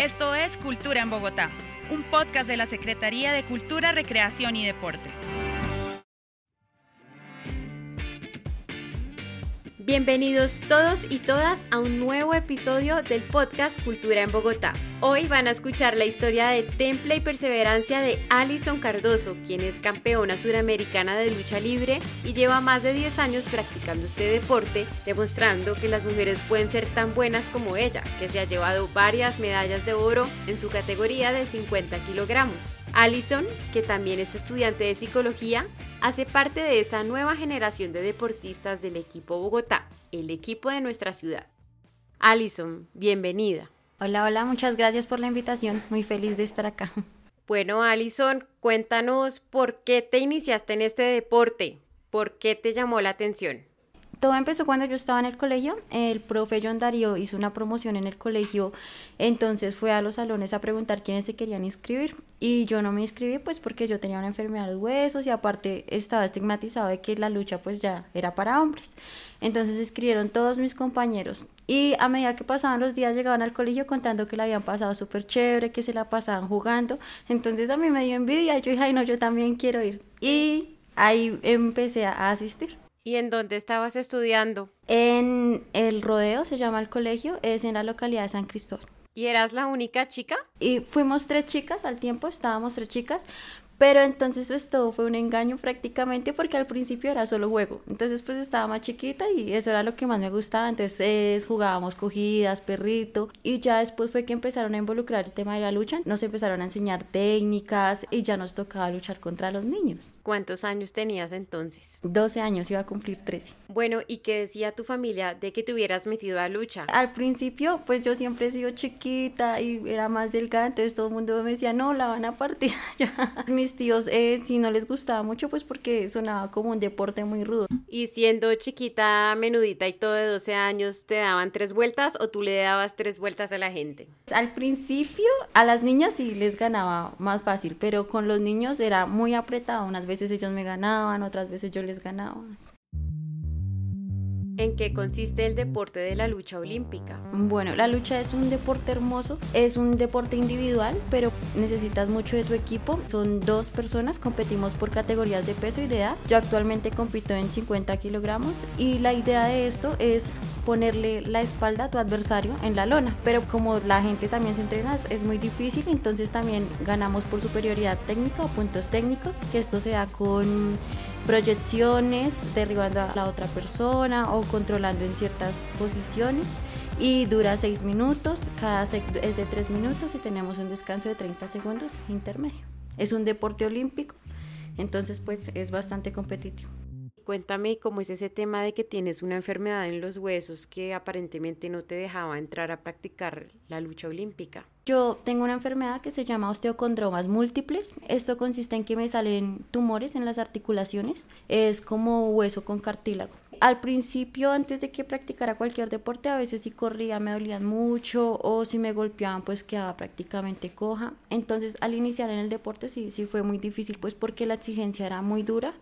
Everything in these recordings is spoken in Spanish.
Esto es Cultura en Bogotá, un podcast de la Secretaría de Cultura, Recreación y Deporte. Bienvenidos todos y todas a un nuevo episodio del podcast Cultura en Bogotá. Hoy van a escuchar la historia de temple y perseverancia de Alison Cardoso, quien es campeona suramericana de lucha libre y lleva más de 10 años practicando este deporte, demostrando que las mujeres pueden ser tan buenas como ella, que se ha llevado varias medallas de oro en su categoría de 50 kilogramos. Alison, que también es estudiante de psicología, hace parte de esa nueva generación de deportistas del equipo Bogotá, el equipo de nuestra ciudad. Alison, bienvenida. Hola, hola, muchas gracias por la invitación. Muy feliz de estar acá. Bueno, Alison, cuéntanos por qué te iniciaste en este deporte, por qué te llamó la atención. Todo empezó cuando yo estaba en el colegio. El profe John Darío hizo una promoción en el colegio, entonces fue a los salones a preguntar quiénes se querían inscribir. Y yo no me inscribí pues porque yo tenía una enfermedad de los huesos y aparte estaba estigmatizado de que la lucha pues ya era para hombres. Entonces escribieron todos mis compañeros y a medida que pasaban los días llegaban al colegio contando que la habían pasado súper chévere, que se la pasaban jugando. Entonces a mí me dio envidia yo dije, ay no, yo también quiero ir. Y ahí empecé a asistir. ¿Y en dónde estabas estudiando? En el Rodeo, se llama el colegio, es en la localidad de San Cristóbal. ¿Y eras la única chica? Y fuimos tres chicas al tiempo, estábamos tres chicas, pero entonces pues todo fue un engaño prácticamente porque al principio era solo juego. Entonces pues estaba más chiquita y eso era lo que más me gustaba. Entonces jugábamos cogidas, perrito. Y ya después fue que empezaron a involucrar el tema de la lucha. Nos empezaron a enseñar técnicas y ya nos tocaba luchar contra los niños. ¿Cuántos años tenías entonces? 12 años, iba a cumplir 13. Bueno, ¿y qué decía tu familia de que te hubieras metido a lucha? Al principio pues yo siempre he sido chiquita y era más delgada. Entonces todo el mundo me decía, no, la van a partir. Mis tíos eh, si no les gustaba mucho, pues porque sonaba como un deporte muy rudo. Y siendo chiquita, menudita y todo de 12 años, ¿te daban tres vueltas o tú le dabas tres vueltas a la gente? Al principio a las niñas sí les ganaba más fácil, pero con los niños era muy apretado. Unas veces ellos me ganaban, otras veces yo les ganaba. ¿En qué consiste el deporte de la lucha olímpica? Bueno, la lucha es un deporte hermoso, es un deporte individual, pero necesitas mucho de tu equipo. Son dos personas, competimos por categorías de peso y de edad. Yo actualmente compito en 50 kilogramos y la idea de esto es ponerle la espalda a tu adversario en la lona. Pero como la gente también se entrena, es muy difícil, entonces también ganamos por superioridad técnica o puntos técnicos, que esto se da con proyecciones, derribando a la otra persona o controlando en ciertas posiciones y dura 6 minutos, cada es de 3 minutos y tenemos un descanso de 30 segundos intermedio. Es un deporte olímpico, entonces pues es bastante competitivo. Cuéntame cómo es ese tema de que tienes una enfermedad en los huesos que aparentemente no te dejaba entrar a practicar la lucha olímpica. Yo tengo una enfermedad que se llama osteocondromas múltiples. Esto consiste en que me salen tumores en las articulaciones. Es como hueso con cartílago. Al principio, antes de que practicara cualquier deporte, a veces si corría me dolían mucho o si me golpeaban pues quedaba prácticamente coja. Entonces al iniciar en el deporte sí, sí fue muy difícil pues porque la exigencia era muy dura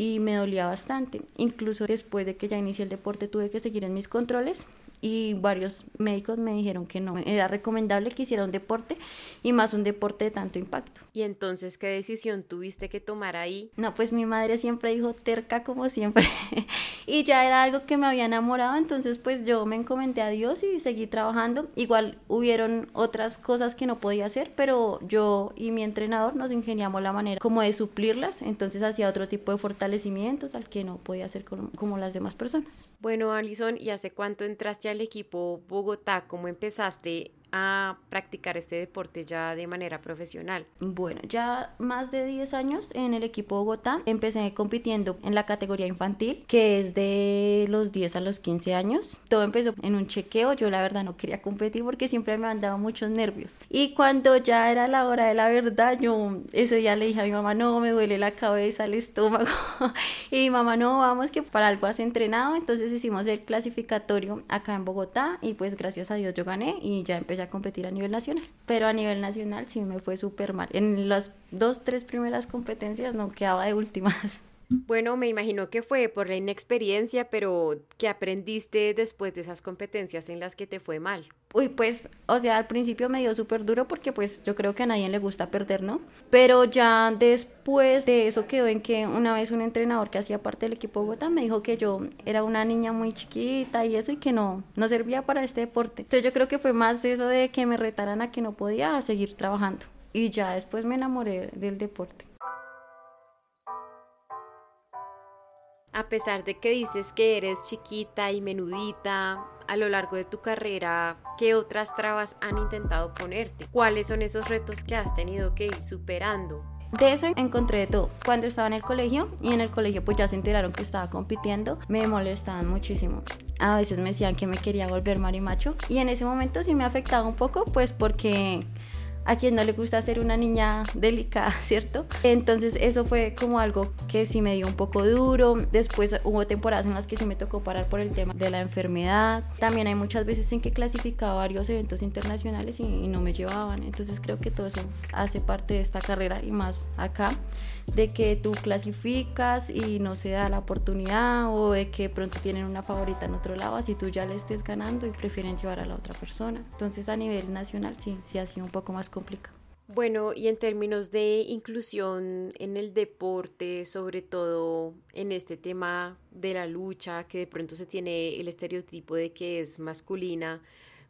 y me dolía bastante. Incluso después de que ya inicié el deporte tuve que seguir en mis controles y varios médicos me dijeron que no era recomendable que hiciera un deporte y más un deporte de tanto impacto. ¿Y entonces qué decisión tuviste que tomar ahí? No, pues mi madre siempre dijo terca como siempre y ya era algo que me había enamorado, entonces pues yo me encomendé a Dios y seguí trabajando. Igual hubieron otras cosas que no podía hacer, pero yo y mi entrenador nos ingeniamos la manera como de suplirlas, entonces hacía otro tipo de fortalecimientos al que no podía hacer como, como las demás personas. Bueno, Alison, ¿y hace cuánto entraste al equipo Bogotá? ¿Cómo empezaste a practicar este deporte ya de manera profesional? Bueno, ya más de 10 años en el equipo Bogotá. Empecé compitiendo en la categoría infantil, que es de los 10 a los 15 años. Todo empezó en un chequeo. Yo la verdad no quería competir porque siempre me han dado muchos nervios. Y cuando ya era la hora de la verdad, yo ese día le dije a mi mamá, no, me duele la cabeza, el estómago. y mi mamá, no, vamos que para algo has entrenado. Entonces hicimos el clasificatorio acá en Bogotá y pues gracias a Dios yo gané y ya empecé a competir a nivel nacional. Pero a nivel nacional sí me fue súper mal. En las dos, tres primeras competencias no quedaba de últimas. Bueno, me imagino que fue por la inexperiencia, pero ¿qué aprendiste después de esas competencias en las que te fue mal? Uy, pues, o sea, al principio me dio súper duro porque pues yo creo que a nadie le gusta perder, ¿no? Pero ya después de eso quedó en que una vez un entrenador que hacía parte del equipo Bogotá me dijo que yo era una niña muy chiquita y eso y que no, no servía para este deporte. Entonces yo creo que fue más eso de que me retaran a que no podía seguir trabajando. Y ya después me enamoré del deporte. A pesar de que dices que eres chiquita y menudita, a lo largo de tu carrera, ¿qué otras trabas han intentado ponerte? ¿Cuáles son esos retos que has tenido que ir superando? De eso encontré de todo. Cuando estaba en el colegio y en el colegio pues ya se enteraron que estaba compitiendo, me molestaban muchísimo. A veces me decían que me quería volver marimacho y en ese momento sí me afectaba un poco pues porque a quien no le gusta ser una niña delicada, ¿cierto? Entonces eso fue como algo que sí me dio un poco duro. Después hubo temporadas en las que sí me tocó parar por el tema de la enfermedad. También hay muchas veces en que clasificaba varios eventos internacionales y, y no me llevaban. Entonces creo que todo eso hace parte de esta carrera y más acá de que tú clasificas y no se da la oportunidad o de que pronto tienen una favorita en otro lado, así tú ya le estés ganando y prefieren llevar a la otra persona. Entonces a nivel nacional sí, sí ha sido un poco más Bueno, y en términos de inclusión en el deporte, sobre todo en este tema de la lucha, que de pronto se tiene el estereotipo de que es masculina,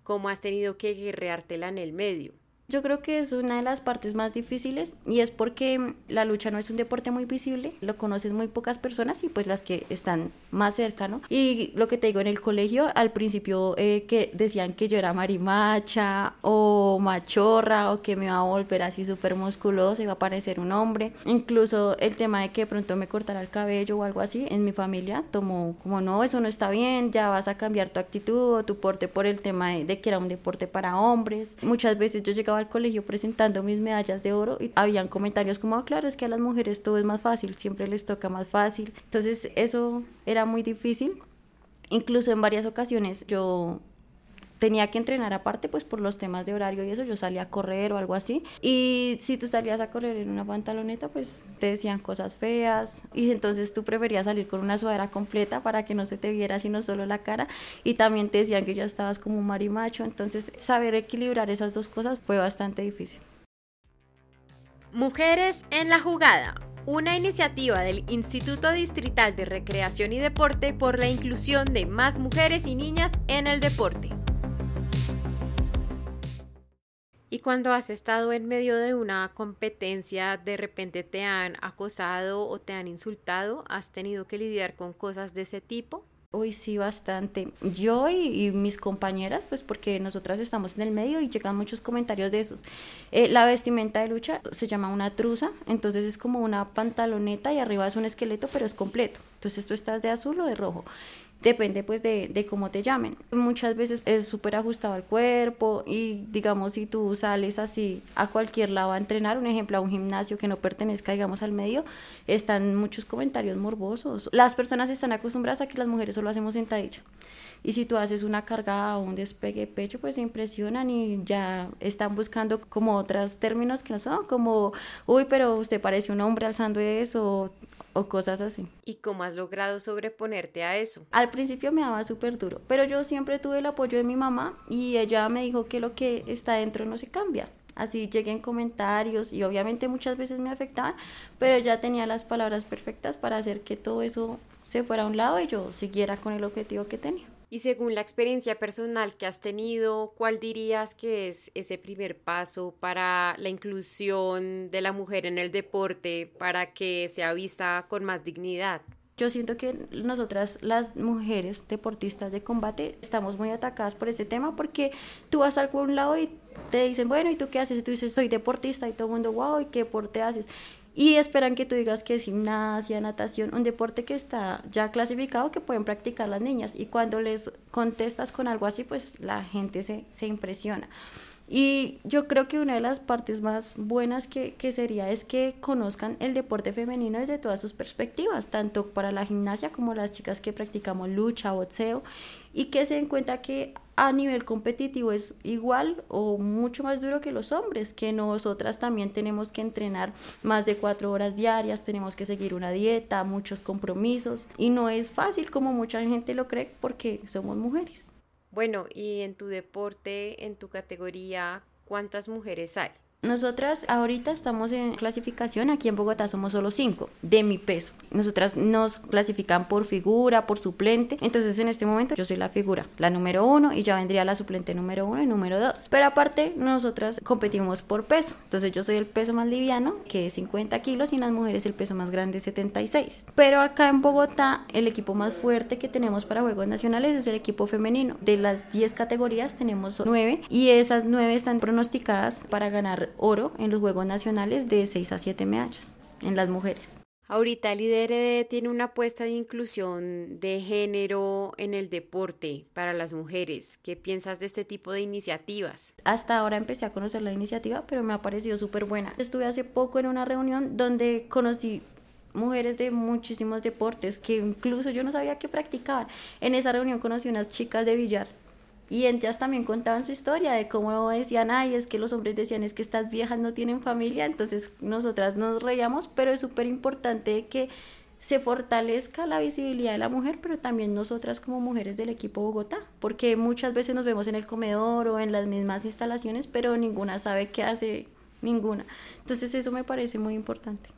¿cómo has tenido que guerreártela en el medio? Yo creo que es una de las partes más difíciles y es porque la lucha no es un deporte muy visible, lo conocen muy pocas personas y pues las que están más cerca, ¿no? Y lo que te digo en el colegio, al principio eh, que decían que yo era marimacha o machorra o que me iba a volver así súper musculoso, iba a parecer un hombre. Incluso el tema de que de pronto me cortara el cabello o algo así, en mi familia tomó como no, eso no está bien, ya vas a cambiar tu actitud o tu porte por el tema de que era un deporte para hombres. Muchas veces yo llegaba al colegio presentando mis medallas de oro y habían comentarios como, ah, claro, es que a las mujeres todo es más fácil, siempre les toca más fácil. Entonces eso era muy difícil. Incluso en varias ocasiones yo tenía que entrenar aparte, pues por los temas de horario y eso, yo salía a correr o algo así. Y si tú salías a correr en una pantaloneta, pues te decían cosas feas. Y entonces tú preferías salir con una sudadera completa para que no se te viera sino solo la cara. Y también te decían que ya estabas como un marimacho. Entonces saber equilibrar esas dos cosas fue bastante difícil. Mujeres en la jugada. Una iniciativa del Instituto Distrital de Recreación y Deporte por la inclusión de más mujeres y niñas en el deporte. Y cuando has estado en medio de una competencia, de repente te han acosado o te han insultado, ¿has tenido que lidiar con cosas de ese tipo? Uy, sí, bastante. Yo y, mis compañeras, pues porque nosotras estamos en el medio y llegan muchos comentarios de esos. Eh, la vestimenta de lucha se llama una truza, entonces es como una pantaloneta y arriba es un esqueleto, pero es completo. Entonces tú estás de azul o de rojo depende pues de, de cómo te llamen. Muchas veces es súper ajustado al cuerpo y digamos si tú sales así a cualquier lado a entrenar, un ejemplo a un gimnasio que no pertenezca digamos al medio, están muchos comentarios morbosos. Las personas están acostumbradas a que las mujeres solo hacemos sentadilla. Y si tú haces una carga o un despegue de pecho, pues se impresionan y ya están buscando como otros términos que no son, como, uy, pero usted parece un hombre alzando eso, o cosas así. ¿Y cómo has logrado sobreponerte a eso? Al principio me daba súper duro, pero yo siempre tuve el apoyo de mi mamá y ella me dijo que lo que está dentro no se cambia. Así llegué en comentarios y obviamente muchas veces me afectaban, pero ella tenía las palabras perfectas para hacer que todo eso se fuera a un lado y yo siguiera con el objetivo que tenía. Y según la experiencia personal que has tenido, ¿cuál dirías que es ese primer paso para la inclusión de la mujer en el deporte para que sea vista con más dignidad? Yo siento que nosotras, las mujeres deportistas de combate, estamos muy atacadas por ese tema porque tú vas a algún lado y te dicen, bueno, ¿y tú qué haces? Y tú dices, soy deportista y todo el mundo, wow, ¿y qué deporte haces? y esperan que tú digas que es gimnasia, natación, un deporte que está ya clasificado que pueden practicar las niñas y cuando les contestas con algo así, pues la gente se, se impresiona. Y yo creo que una de las partes más buenas que, que, sería es que conozcan el deporte femenino desde todas sus perspectivas, tanto para la gimnasia como las chicas que practicamos lucha, boxeo, y que se den cuenta que a nivel competitivo es igual o mucho más duro que los hombres, que nosotras también tenemos que entrenar más de cuatro horas diarias, tenemos que seguir una dieta, muchos compromisos y no es fácil como mucha gente lo cree porque somos mujeres. Bueno, y en tu deporte, en tu categoría, ¿cuántas mujeres hay? Nosotras ahorita estamos en clasificación, aquí en Bogotá somos solo cinco de mi peso. Nosotras nos clasifican por figura, por suplente. Entonces en este momento yo soy la figura, la número uno y ya vendría la suplente número uno y número dos. Pero aparte nosotras competimos por peso. Entonces yo soy el peso más liviano, que es 50 kilos, y las mujeres el peso más grande es 76. Pero acá en Bogotá el equipo más fuerte que tenemos para Juegos Nacionales es el equipo femenino. De las 10 categorías tenemos 9 y esas 9 están pronosticadas para ganar oro en los Juegos Nacionales de 6 a 7 medallas en las mujeres. Ahorita el IDRD tiene una apuesta de inclusión de género en el deporte para las mujeres. ¿Qué piensas de este tipo de iniciativas? Hasta ahora empecé a conocer la iniciativa, pero me ha parecido súper buena. Estuve hace poco en una reunión donde conocí mujeres de muchísimos deportes que incluso yo no sabía que practicaban. En esa reunión conocí unas chicas de billar y ellas también contaban su historia de cómo decían, ay, es que los hombres decían, es que estas viejas no tienen familia, entonces nosotras nos reíamos, pero es súper importante que se fortalezca la visibilidad de la mujer, pero también nosotras como mujeres del equipo Bogotá, porque muchas veces nos vemos en el comedor o en las mismas instalaciones, pero ninguna sabe qué hace ninguna. Entonces eso me parece muy importante.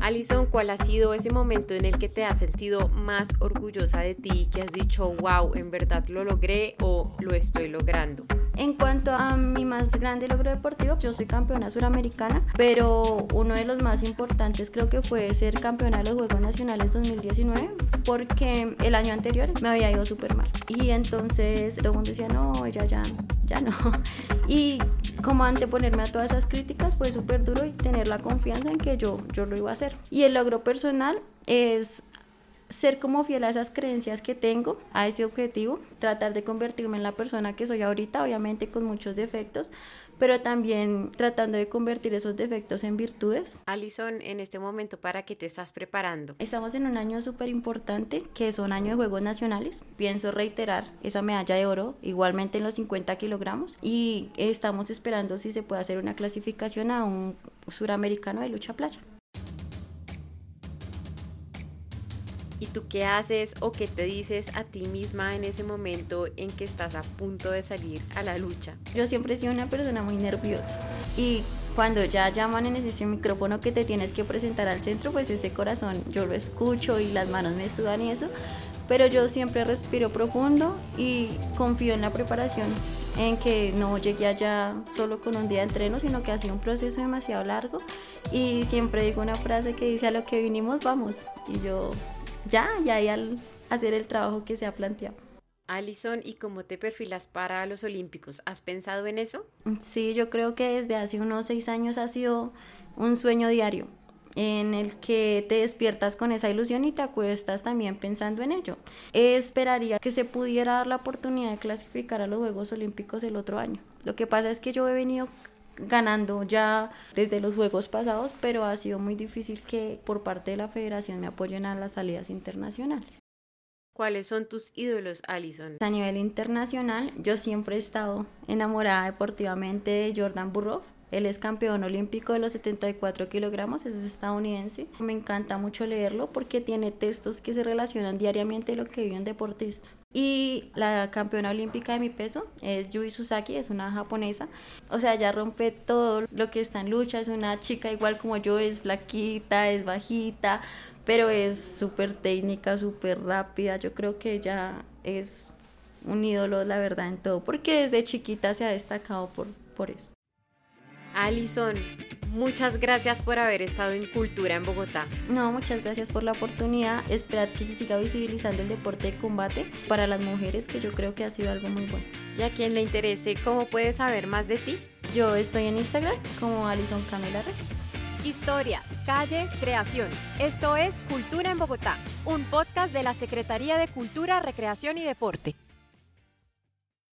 Alison, ¿cuál ha sido ese momento en el que te has sentido más orgullosa de ti, que has dicho, wow, en verdad lo logré o lo estoy logrando? En cuanto a mi más grande logro deportivo, yo soy campeona suramericana, pero uno de los más importantes creo que fue ser campeona de los Juegos Nacionales 2019, porque el año anterior me había ido súper mal. Y entonces todo el mundo decía, no, ella ya, ya no. Y como anteponerme a todas esas críticas fue súper duro y tener la confianza en que yo, yo lo iba a hacer. Y el logro personal es ser como fiel a esas creencias que tengo, a ese objetivo, tratar de convertirme en la persona que soy ahorita, obviamente con muchos defectos, pero también tratando de convertir esos defectos en virtudes. Alison, en este momento, ¿para qué te estás preparando? Estamos en un año súper importante, que es un año de Juegos Nacionales. Pienso reiterar esa medalla de oro, igualmente en los 50 kilogramos, y estamos esperando si se puede hacer una clasificación a un suramericano de lucha playa. Tú qué haces o qué te dices a ti misma en ese momento en que estás a punto de salir a la lucha? Yo siempre he sido una persona muy nerviosa y cuando ya llaman en ese micrófono que te tienes que presentar al centro, pues ese corazón yo lo escucho y las manos me sudan y eso, pero yo siempre respiro profundo y confío en la preparación, en que no llegué allá solo con un día de entreno, sino que ha sido un proceso demasiado largo y siempre digo una frase que dice a lo que vinimos vamos y yo ya, ya hay al hacer el trabajo que se ha planteado. Alison, ¿y cómo te perfilas para los Olímpicos? ¿Has pensado en eso? Sí, yo creo que desde hace unos seis años ha sido un sueño diario en el que te despiertas con esa ilusión y te acuestas también pensando en ello. Esperaría que se pudiera dar la oportunidad de clasificar a los Juegos Olímpicos el otro año. Lo que pasa es que yo he venido ganando ya desde los juegos pasados, pero ha sido muy difícil que por parte de la federación me apoyen a las salidas internacionales. ¿Cuáles son tus ídolos, Alison? A nivel internacional, yo siempre he estado enamorada deportivamente de Jordan Burrow. Él es campeón olímpico de los 74 kilogramos, es estadounidense. Me encanta mucho leerlo porque tiene textos que se relacionan diariamente lo que vive un deportista. Y la campeona olímpica de mi peso es Yui Susaki, es una japonesa. O sea, ella rompe todo lo que está en lucha. Es una chica igual como yo, es flaquita, es bajita, pero es súper técnica, súper rápida. Yo creo que ella es un ídolo, la verdad, en todo, porque desde chiquita se ha destacado por, por eso. Alison, muchas gracias por haber estado en Cultura en Bogotá. No, muchas gracias por la oportunidad. Esperar que se siga visibilizando el deporte de combate para las mujeres, que yo creo que ha sido algo muy bueno. Y a quien le interese, ¿cómo puede saber más de ti? Yo estoy en Instagram como Alison Camila Historias, calle, creación. Esto es Cultura en Bogotá, un podcast de la Secretaría de Cultura, Recreación y Deporte.